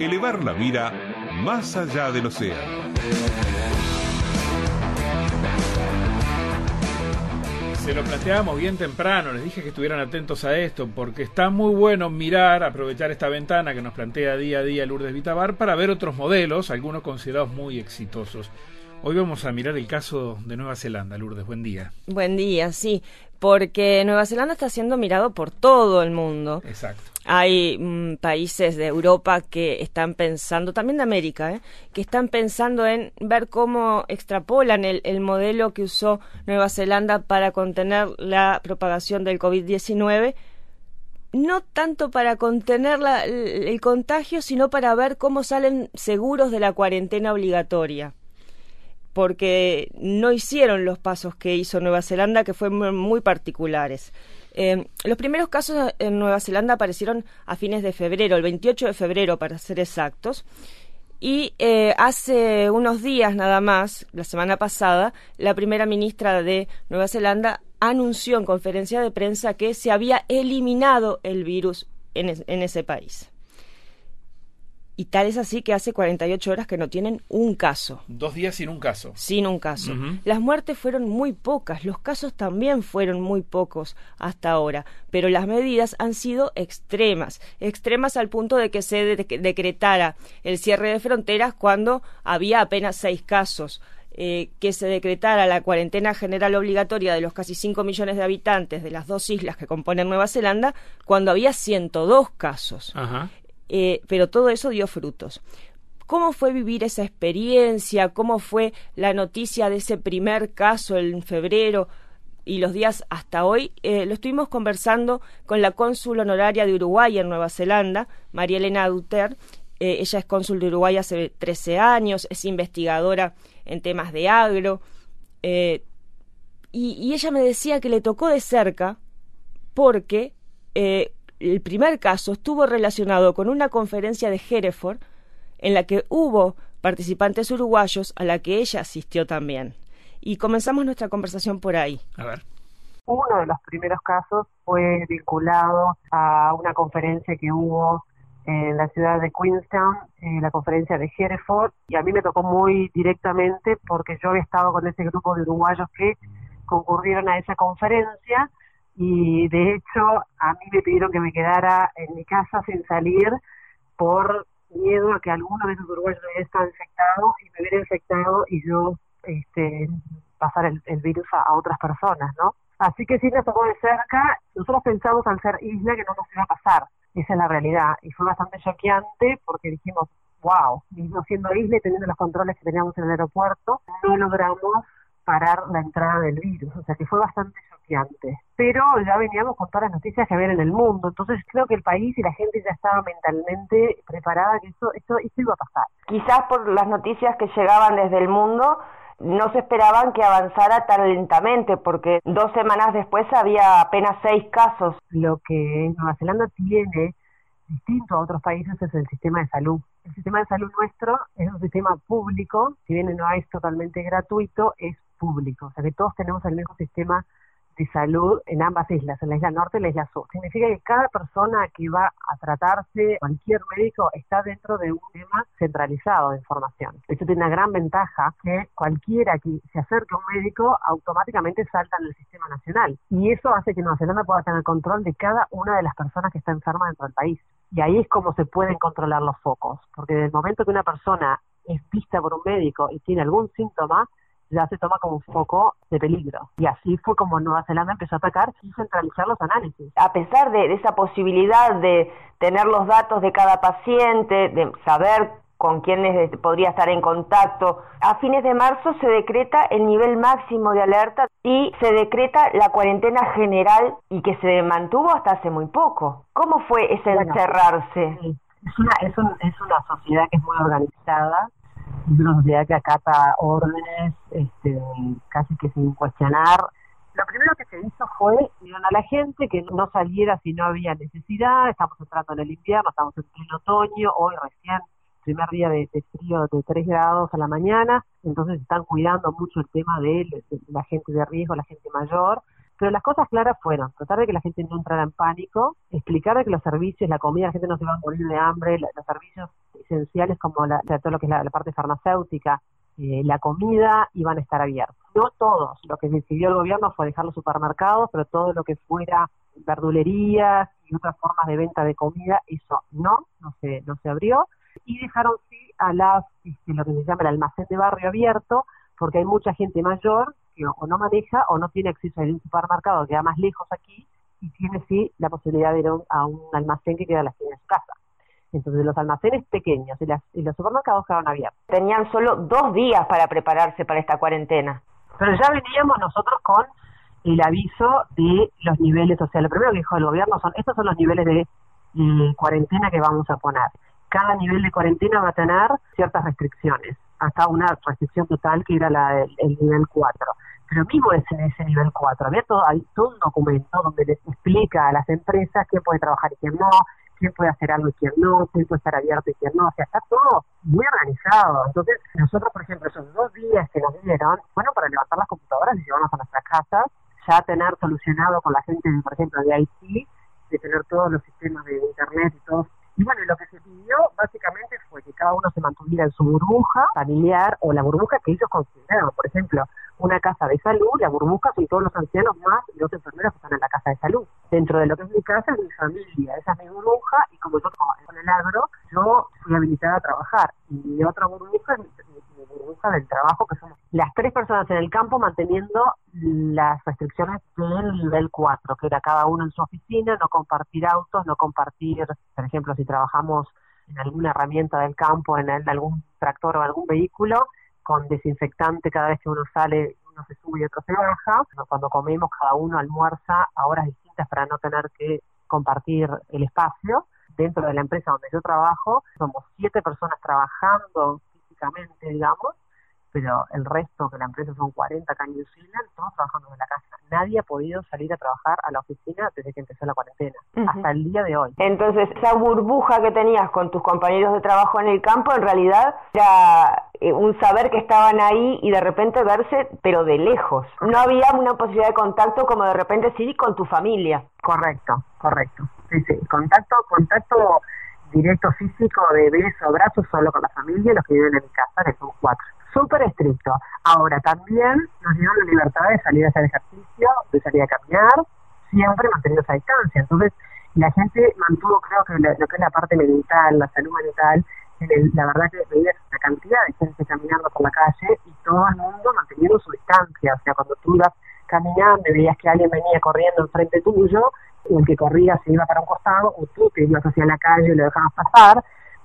Elevar la mira más allá del océano. Se lo planteábamos bien temprano, les dije que estuvieran atentos a esto, porque está muy bueno mirar, aprovechar esta ventana que nos plantea día a día Lourdes Vitabar para ver otros modelos, algunos considerados muy exitosos. Hoy vamos a mirar el caso de Nueva Zelanda. Lourdes, buen día. Buen día, sí, porque Nueva Zelanda está siendo mirado por todo el mundo. Exacto. Hay mm, países de Europa que están pensando, también de América, ¿eh? que están pensando en ver cómo extrapolan el, el modelo que usó Nueva Zelanda para contener la propagación del COVID-19 no tanto para contener la, el, el, contagio, sino para ver cómo salen seguros de la cuarentena obligatoria porque no hicieron los pasos que hizo Nueva Zelanda, que fueron muy particulares. Eh, los primeros casos en Nueva Zelanda aparecieron a fines de febrero, el 28 de febrero para ser exactos. Y eh, hace unos días nada más, la semana pasada, la primera ministra de Nueva Zelanda anunció en conferencia de prensa que se había eliminado el virus en ese país. Y tal es así que hace 48 horas que no tienen un caso. Dos días sin un caso. Sin un caso. Uh -huh. Las muertes fueron muy pocas, los casos también fueron muy pocos hasta ahora, pero las medidas han sido extremas, extremas al punto de que se de decretara el cierre de fronteras cuando había apenas seis casos. Eh, que se decretara la cuarentena general obligatoria de los casi 5 millones de habitantes de las dos islas que componen Nueva Zelanda cuando había 102 casos. -huh eh, pero todo eso dio frutos. ¿Cómo fue vivir esa experiencia? ¿Cómo fue la noticia de ese primer caso en febrero y los días hasta hoy? Eh, lo estuvimos conversando con la cónsul honoraria de Uruguay en Nueva Zelanda, María Elena Duter. Eh, ella es cónsul de Uruguay hace 13 años, es investigadora en temas de agro. Y, y, ella me decía que le tocó de cerca porque el primer caso estuvo relacionado con una conferencia de Hereford en la que hubo participantes uruguayos a la que ella asistió también. Y comenzamos nuestra conversación por ahí. A ver. Uno de los primeros casos fue vinculado a una conferencia que hubo en la ciudad de Queenstown, en la conferencia de Hereford, y a mí me tocó muy directamente porque yo había estado con ese grupo de uruguayos que concurrieron a esa conferencia y de hecho a mí me pidieron que me quedara en mi casa sin salir por miedo a que alguno de esos uruguayos hubiera estado infectado y me hubiera infectado y yo este, pasar el, el virus a, a, otras personas, ¿no? Así que sí nos tocó de cerca, nosotros pensamos al ser isla que no nos iba a pasar, esa es la realidad, y fue bastante choqueante porque dijimos, wow, mismo siendo isla y teniendo los controles que teníamos en el aeropuerto, no logramos parar la entrada del virus, o sea que fue bastante choqueante. Pero ya veníamos con todas las noticias que había en el mundo, entonces creo que el país y la gente ya estaba mentalmente preparada que eso, eso, eso iba a pasar. Quizás por las noticias que llegaban desde el mundo, no se esperaban que avanzara tan lentamente, porque dos semanas después había apenas seis casos. Lo que Nueva Zelanda tiene distinto a otros países es el sistema de salud. El sistema de salud nuestro es un sistema público, si bien no es totalmente gratuito, es público. O sea que todos tenemos el mismo sistema de salud en ambas islas, en la isla norte y la isla sur. Significa que cada persona que va a tratarse, cualquier médico, está dentro de un tema centralizado de información. Esto tiene una gran ventaja que cualquiera que se acerque a un médico automáticamente salta en el sistema nacional. Y eso hace que Nueva Zelanda pueda tener control de cada una de las personas que está enferma dentro del país. Y ahí es como se pueden controlar los focos, porque desde el momento que una persona es vista por un médico y tiene algún síntoma, ya se toma como un foco de peligro. Y así fue como Nueva Zelanda empezó a atacar y centralizar los análisis. A pesar de, de esa posibilidad de tener los datos de cada paciente, de saber con quiénes podría estar en contacto. A fines de marzo se decreta el nivel máximo de alerta y se decreta la cuarentena general y que se mantuvo hasta hace muy poco. ¿Cómo fue ese bueno, encerrarse? Sí. Es, una, es, un, es una sociedad que es muy organizada, es una sociedad que acata órdenes este, casi que sin cuestionar. Lo primero que se hizo fue dieron a la gente que no saliera si no había necesidad. Estamos entrando en el invierno, estamos en pleno otoño, hoy recién primer día de, de, frío de 3 grados a la mañana, entonces están cuidando mucho el tema de, de, la gente de riesgo, la gente mayor, Pero las cosas claras fueron tratar de que la gente no entrara en pánico, explicar de que los servicios, la comida, la gente no se va a morir de hambre, los servicios esenciales como la, todo lo que es la, parte farmacéutica, eh, la comida iban a estar abiertos. No todos, lo que decidió el gobierno fue dejar los supermercados, pero todo lo que fuera verdulerías y otras formas de venta de comida, eso no, no se, no se abrió. Y dejaron sí a las, este, lo que se llama el almacén de barrio abierto, porque hay mucha gente mayor que o no maneja o no tiene acceso a un supermercado que queda más lejos aquí y tiene sí la posibilidad de ir a un, almacén que queda a la esquina de su casa. Entonces los almacenes pequeños y, los supermercados quedaron abiertos. Tenían solo dos días para prepararse para esta cuarentena. Pero ya veníamos nosotros con el aviso de los niveles, o sea, lo primero que dijo el gobierno son, estos son los niveles de eh, cuarentena que vamos a poner. Cada nivel de cuarentena va a tener ciertas restricciones, hasta una restricción total que era la, el, nivel 4. Pero mismo es ese nivel 4, había todo, hay todo un documento donde les explica a las empresas quién puede trabajar y quién no, quién puede hacer algo y quién no, quién puede estar abierto y quién no, o sea, está todo muy organizado. Entonces, nosotros, por ejemplo, esos dos días que nos dieron, bueno, para levantar las computadoras y llevarnos a nuestras casas, ya tener solucionado con la gente, por ejemplo, de IT, de tener todos los sistemas de Internet y todo. Y bueno, lo que se pidió básicamente fue que cada uno se mantuviera en su burbuja familiar o la burbuja que ellos consideraban. Por ejemplo, una casa de salud, la burbuja son todos los ancianos más los enfermeros que están en la casa de salud. Dentro de lo que es mi casa es mi familia, esa es mi burbuja y como yo con el agro, yo fui habilitada a trabajar. Y mi otra burbuja es mi burbuja del trabajo que somos las tres personas en el campo manteniendo las restricciones del nivel 4, que era cada uno en su oficina, no compartir autos, no compartir, por ejemplo, si trabajamos en alguna herramienta del campo, en, algún tractor o algún vehículo, con desinfectante cada vez que uno sale, uno se sube y otro se baja. Cuando comemos, cada uno almuerza a horas distintas para no tener que compartir el espacio. Dentro de la empresa donde yo trabajo, somos siete personas trabajando físicamente, digamos, pero el resto, que la empresa son 40 acá en New Zealand, todos trabajando en la casa. Nadie ha podido salir a trabajar a la oficina desde que empezó la cuarentena, hasta el día de hoy. Entonces, esa burbuja que tenías con tus compañeros de trabajo en el campo, en realidad era eh, un saber que estaban ahí y de repente verse, pero de lejos. No había una posibilidad de contacto como de repente sí con tu familia. Correcto, correcto. Sí, sí, contacto, contacto directo físico de beso, abrazos solo con la familia, los que viven en mi casa, que son cuatro súper estricto. Ahora, también nos dieron la libertad de salir a hacer ejercicio, de salir a caminar, siempre manteniendo esa distancia. Entonces, la gente mantuvo, creo que lo que es la parte mental, la salud mental, la verdad que veías una cantidad de gente caminando por la calle y todo el mundo manteniendo su distancia. O sea, cuando tú ibas caminando y veías que alguien venía corriendo enfrente tuyo, o el que corría se iba para un costado, o tú te ibas hacia la calle y lo dejabas pasar,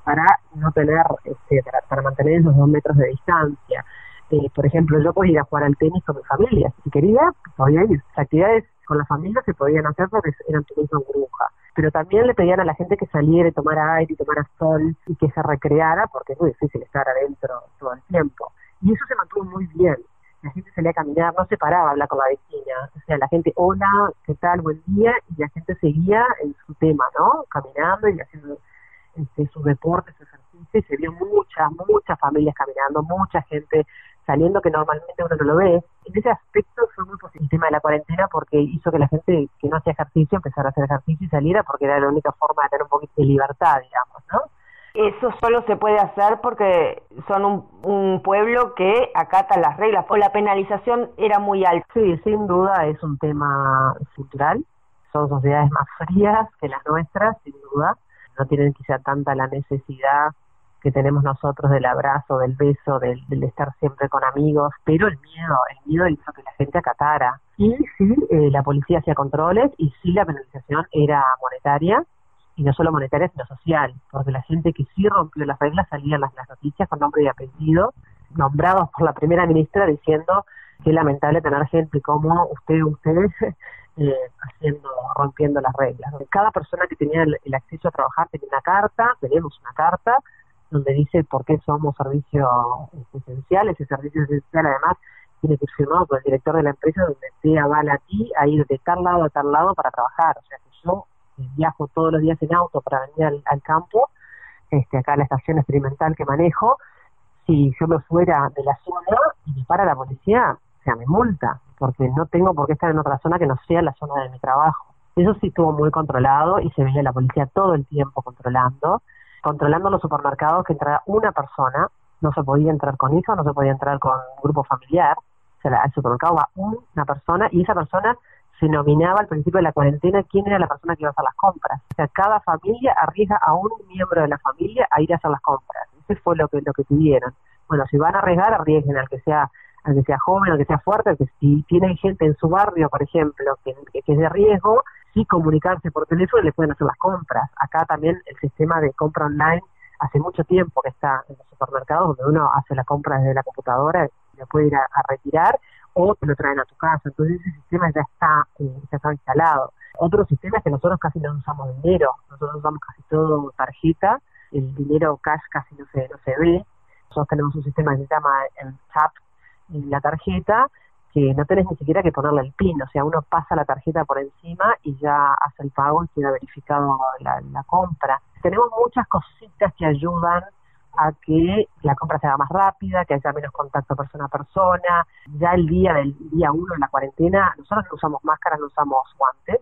para no tener, este, para, mantener esos dos metros de distancia. Eh, por ejemplo, yo podía ir a jugar al tenis con mi familia, si quería, podía ir. Las actividades con la familia se podían hacer porque eran turismo burbuja. Pero también le pedían a la gente que saliera y tomara aire y tomara sol y que se recreara porque es muy difícil estar adentro todo el tiempo. Y eso se mantuvo muy bien. La gente salía a caminar, no se paraba a hablar con la vecina. O sea, la gente, hola, ¿qué tal? Buen día. Y la gente seguía en su tema, ¿no? Caminando y haciendo este, sus deportes, sus ejercicios, y se vio muchas, muchas familias caminando, mucha gente saliendo que normalmente uno no lo ve. En ese aspecto fue muy positivo el tema de la cuarentena porque hizo que la gente que no hacía ejercicio empezara a hacer ejercicio y saliera porque era la única forma de tener un poquito de libertad, digamos, ¿no? Eso solo se puede hacer porque son un, un, pueblo que acata las reglas, o la penalización era muy alta. Sí, sin duda es un tema cultural. Son sociedades más frías que las nuestras, sin duda no tienen quizá tanta la necesidad que tenemos nosotros del abrazo, del beso, del, estar siempre con amigos, pero el miedo, el miedo hizo que la gente acatara. Y sí, eh, la policía hacía controles y sí la penalización era monetaria, y no solo monetaria, sino social, porque la gente que sí rompió las reglas salían las, las noticias con nombre y apellido, nombrados por la primera ministra diciendo que lamentable tener gente como usted, usted, eh, haciendo, rompiendo las reglas. Cada persona que tenía el, acceso a trabajar tenía una carta, tenemos una carta, donde dice por qué somos servicio esencial. Ese servicio esencial además tiene que ir firmado por el director de la empresa donde te avala a ti a ir de tal lado a tal lado para trabajar. O sea que yo eh, viajo todos los días en auto para venir al, campo, este, acá a la estación experimental que manejo, si yo me fuera de la zona y me para la policía, sea, me multa, porque no tengo por qué estar en otra zona que no sea la zona de mi trabajo. Eso sí estuvo muy controlado y se veía la policía todo el tiempo controlando, controlando los supermercados que entrara una persona, no se podía entrar con hijos, no se podía entrar con un grupo familiar, o sea, al supermercado va una persona y esa persona se nominaba al principio de la cuarentena quién era la persona que iba a hacer las compras. O sea, cada familia arriesga a un miembro de la familia a ir a hacer las compras. Ese fue lo que lo que tuvieron. Bueno, si van a arriesgar, arriesguen al que sea al que sea joven, al que sea fuerte, que si tienen gente en su barrio, por ejemplo, que, que, es de riesgo, sí comunicarse por teléfono y le pueden hacer las compras. Acá también el sistema de compra online hace mucho tiempo que está en los supermercados, donde uno hace la compra desde la computadora y le puede ir a retirar o te lo traen a tu casa. Entonces ese sistema ya está, eh, ya está instalado. Otro sistema es que nosotros casi no usamos dinero, nosotros usamos casi todo tarjeta, el dinero cash casi no se, no se ve. Nosotros tenemos un sistema que se llama el TAP en la tarjeta, que no tenés ni siquiera que ponerle el PIN, o sea, uno pasa la tarjeta por encima y ya hace el pago y queda verificado la, la compra. Tenemos muchas cositas que ayudan a que la compra sea más rápida, que haya menos contacto persona a persona. Ya el día del día uno de la cuarentena, nosotros no usamos máscaras, no usamos guantes.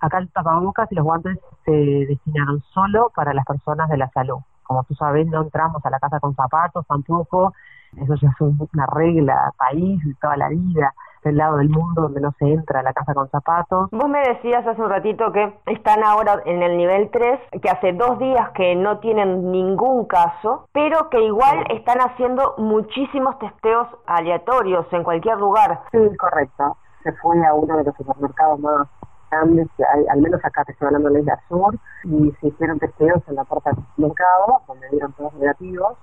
Acá el tapabocas y los guantes se destinaron solo para las personas de la salud. Como tú sabes, no entramos a la casa con zapatos tampoco. Eso ya es una regla país de toda la vida del lado del mundo donde no se entra a la casa con zapatos. Vos me decías hace un ratito que están ahora en el nivel 3, que hace dos días que no tienen ningún caso, pero que igual están haciendo muchísimos testeos aleatorios en cualquier lugar. Sí, correcto. Se fue a uno de los supermercados más grandes que al menos acá te estoy hablando de la isla sur, y se hicieron testeos en la puerta del mercado, donde dieron todos negativos,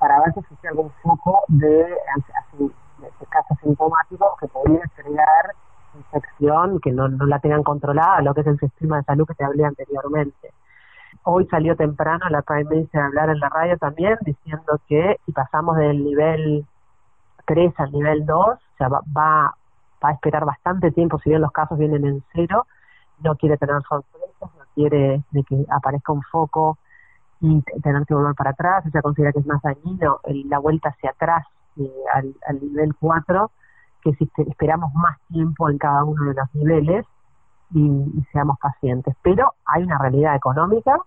para ver si existía algún foco de casos sintomáticos que podrían crear infección que no, la tengan controlada, lo que es el sistema de salud que te hablé anteriormente. Hoy salió temprano la Prime Minister a hablar en la radio también diciendo que si pasamos del nivel 3 al nivel 2, o sea, va, va, a esperar bastante tiempo, si bien los casos vienen en cero, no quiere tener sorpresas, no quiere de que aparezca un foco y tener que volver para atrás, ella considera que es más dañino la vuelta hacia atrás eh, al, al, nivel 4, que si esperamos más tiempo en cada uno de los niveles y, seamos pacientes. Pero hay una realidad económica,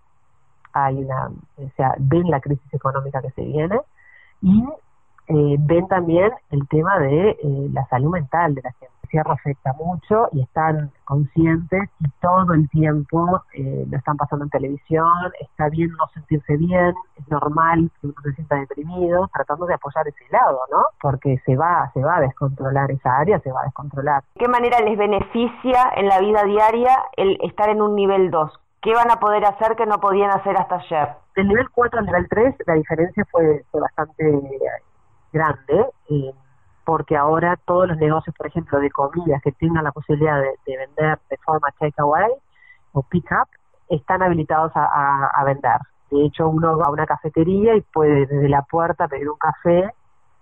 hay una, o sea, ven la crisis económica que se viene y eh, ven también el tema de eh, la salud mental de la gente cierre afecta mucho y están conscientes y todo el tiempo eh, lo están pasando en televisión, está bien no sentirse bien, es normal que uno se sienta deprimido, tratando de apoyar ese lado, ¿no? Porque se va, se va a descontrolar esa área, se va a descontrolar. ¿Qué manera les beneficia en la vida diaria el estar en un nivel 2? ¿Qué van a poder hacer que no podían hacer hasta ayer? Del nivel 4 al nivel 3 la diferencia fue, fue bastante grande. Eh, porque ahora todos los negocios, por ejemplo, de comidas que tengan la posibilidad de, vender de forma takeaway o pick up, están habilitados a, vender. De hecho, uno va a una cafetería y puede desde la puerta pedir un café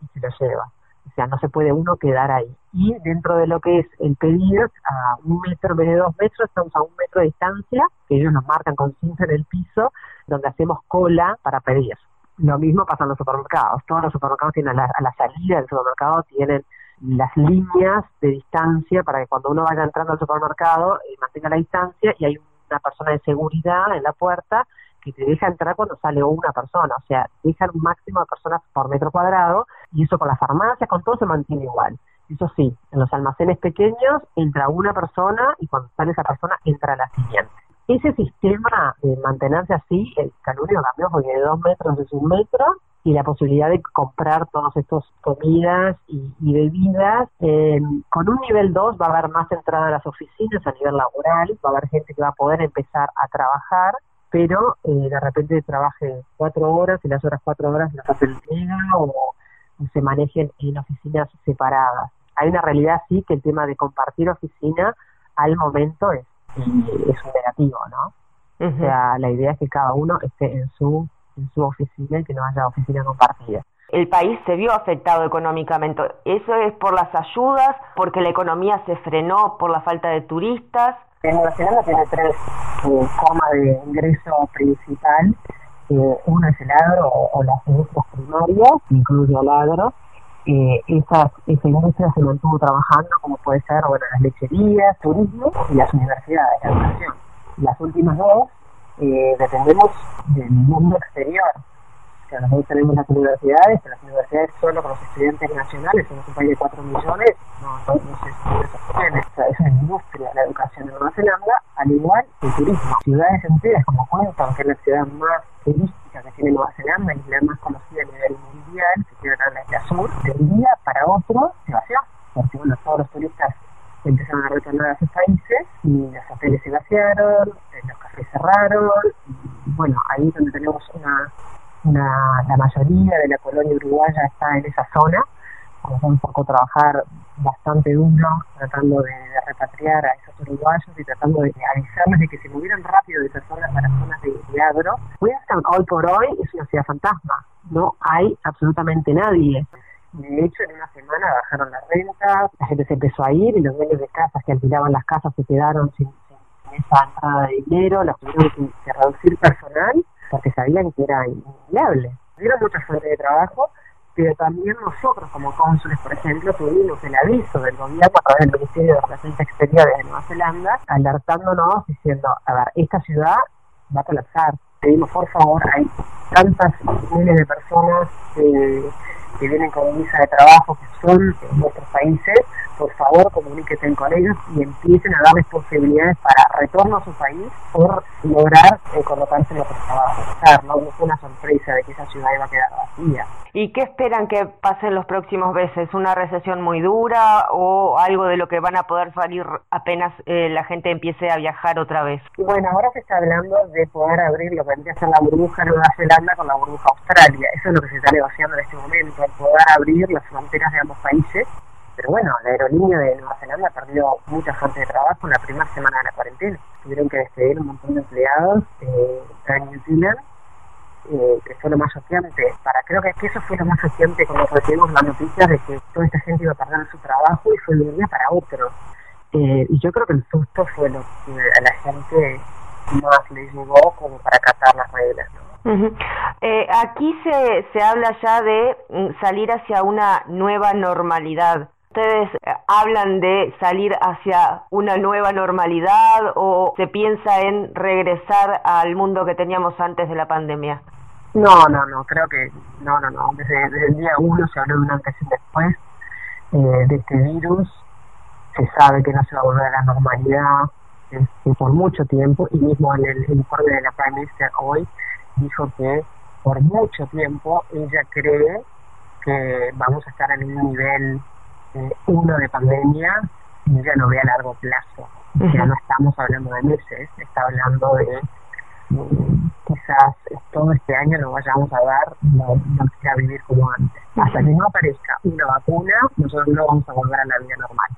y se lo lleva. O sea, no se puede uno quedar ahí. Y dentro de lo que es el pedido, a un metro, en vez de dos metros, estamos a un metro de distancia, que ellos nos marcan con cinta en el piso, donde hacemos cola para pedir. Lo mismo pasa en los supermercados. Todos los supermercados tienen a la, salida del supermercado tienen las líneas de distancia para que cuando uno vaya entrando al supermercado eh, mantenga la distancia y hay una persona de seguridad en la puerta que te deja entrar cuando sale una persona, o sea, deja un máximo de personas por metro cuadrado y eso con las farmacias, con todo se mantiene igual. Eso sí, en los almacenes pequeños entra una persona y cuando sale esa persona entra la siguiente. Ese sistema de mantenerse así, el calúnico cambió porque de dos metros es un metro y la posibilidad de comprar todos estos comidas y, bebidas. con un nivel 2 va a haber más entrada a las oficinas a nivel laboral, va a haber gente que va a poder empezar a trabajar, pero eh, de repente trabaje cuatro horas y las otras cuatro horas las hace el o, se manejen en oficinas separadas. Hay una realidad sí que el tema de compartir oficina al momento es es un negativo, ¿no? O sea, la idea es que cada uno esté en su, en su oficina y que no haya oficina compartida. El país se vio afectado económicamente. ¿Eso es por las ayudas, porque la economía se frenó por la falta de turistas? Nueva Zelanda tiene tres eh, formas de ingreso principal. Eh, uno es el agro o, las industrias primarias, incluye el agro, eh, esas, esa industria se mantuvo trabajando, como puede ser bueno, las lecherías, turismo y las universidades, la educación. Las últimas dos eh, dependemos del mundo exterior. O sea, tenemos las universidades, las universidades solo con los estudiantes nacionales, somos un país de 4 millones, no, no, no se, sostiene. Es una industria la educación en Nueva Zelanda, al igual que el turismo. Ciudades enteras como Queenstown, que es la ciudad más turística que tiene Nueva Zelanda y la más conocida a nivel mundial, que tiene la isla sur, de un día para otro se vació, porque bueno, todos los turistas empezaron a retornar a sus países y los hoteles se vaciaron, los cafés cerraron, y bueno, ahí donde tenemos una, una, la mayoría de la colonia uruguaya está en esa zona, como un poco trabajar bastante duro tratando de, repatriar a esos uruguayos y tratando de avisarles de que se movieran rápido de esas zonas para zonas de, de agro. hoy por hoy es una ciudad fantasma, no hay absolutamente nadie. De hecho, en una semana bajaron las rentas, la gente se empezó a ir y los dueños de casas que alquilaban las casas se quedaron sin, esa entrada de dinero, los tuvieron que, reducir personal porque sabían que era inviable. Tuvieron mucha fuente de trabajo, pero también nosotros como cónsules, por ejemplo, tuvimos el aviso del gobierno a través del Ministerio de Relaciones Exteriores de Nueva Zelanda, alertándonos diciendo, a ver, esta ciudad va a colapsar. Pedimos, por favor, hay tantas miles de personas que vienen con visa de trabajo que son en nuestros países, por favor comuníquense con ellos y empiecen a darles posibilidades para retorno a su país por lograr eh, colocarse en los trabajos. no, no fue una sorpresa de que esa ciudad iba a quedar vacía. ¿Y qué esperan que pase en los próximos meses? ¿Una recesión muy dura o algo de lo que van a poder salir apenas eh, la gente empiece a viajar otra vez? Bueno, ahora se está hablando de poder abrir lo que vendría a ser la burbuja Nueva Zelanda con la burbuja Australia. Eso es lo que se está negociando en este momento, poder abrir las fronteras de ambos países. Pero bueno, la aerolínea de Nueva Zelanda perdió mucha fuente de trabajo en la primera semana de la cuarentena. Tuvieron que despedir un montón de empleados eh, en New eh, que fue lo más choqueante. Para, creo que, eso fue lo más choqueante cuando recibimos la noticia de que toda esta gente iba a perder su trabajo y fue de un día para otro. Eh, y yo creo que el susto fue lo que a la gente más le llegó como para acatar las reglas. eh, aquí se, se habla ya de mm, salir hacia una nueva normalidad. ¿Ustedes eh, hablan de salir hacia una nueva normalidad o se piensa en regresar al mundo que teníamos antes de la pandemia? No, no, no, creo que no, no, no. Desde, el día uno se habló de un antes y después eh, de este virus. Se sabe que no se va a volver a la normalidad este, por mucho tiempo y mismo en el informe de la Prime Minister hoy dijo que por mucho tiempo ella cree que vamos a estar en un nivel uno de pandemia y ya lo ve a largo plazo. Ya no estamos hablando de meses, está hablando de mm, quizás todo este año no vayamos a dar, no, no a vivir como antes. Hasta que no aparezca una vacuna, nosotros no vamos a volver a la vida normal.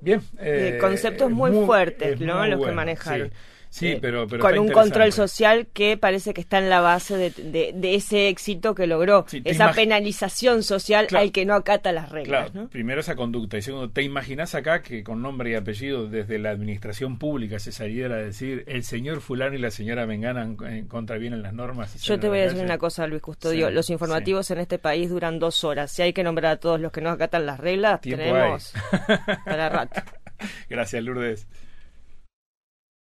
Bien. Eh, conceptos muy, fuertes, ¿no? los que manejaron. Sí, eh, pero, con un control social que parece que está en la base de, de, ese éxito que logró, esa penalización social al que no acata las reglas. Primero esa conducta y segundo, ¿te imaginas acá que con nombre y apellido desde la administración pública se saliera a decir el señor fulano y la señora Mengana en, contravienen las normas? Yo te voy a decir una cosa, Luis Custodio, los informativos en este país duran dos horas, si hay que nombrar a todos los que no acatan las reglas, tenemos para rato. Gracias, Lourdes.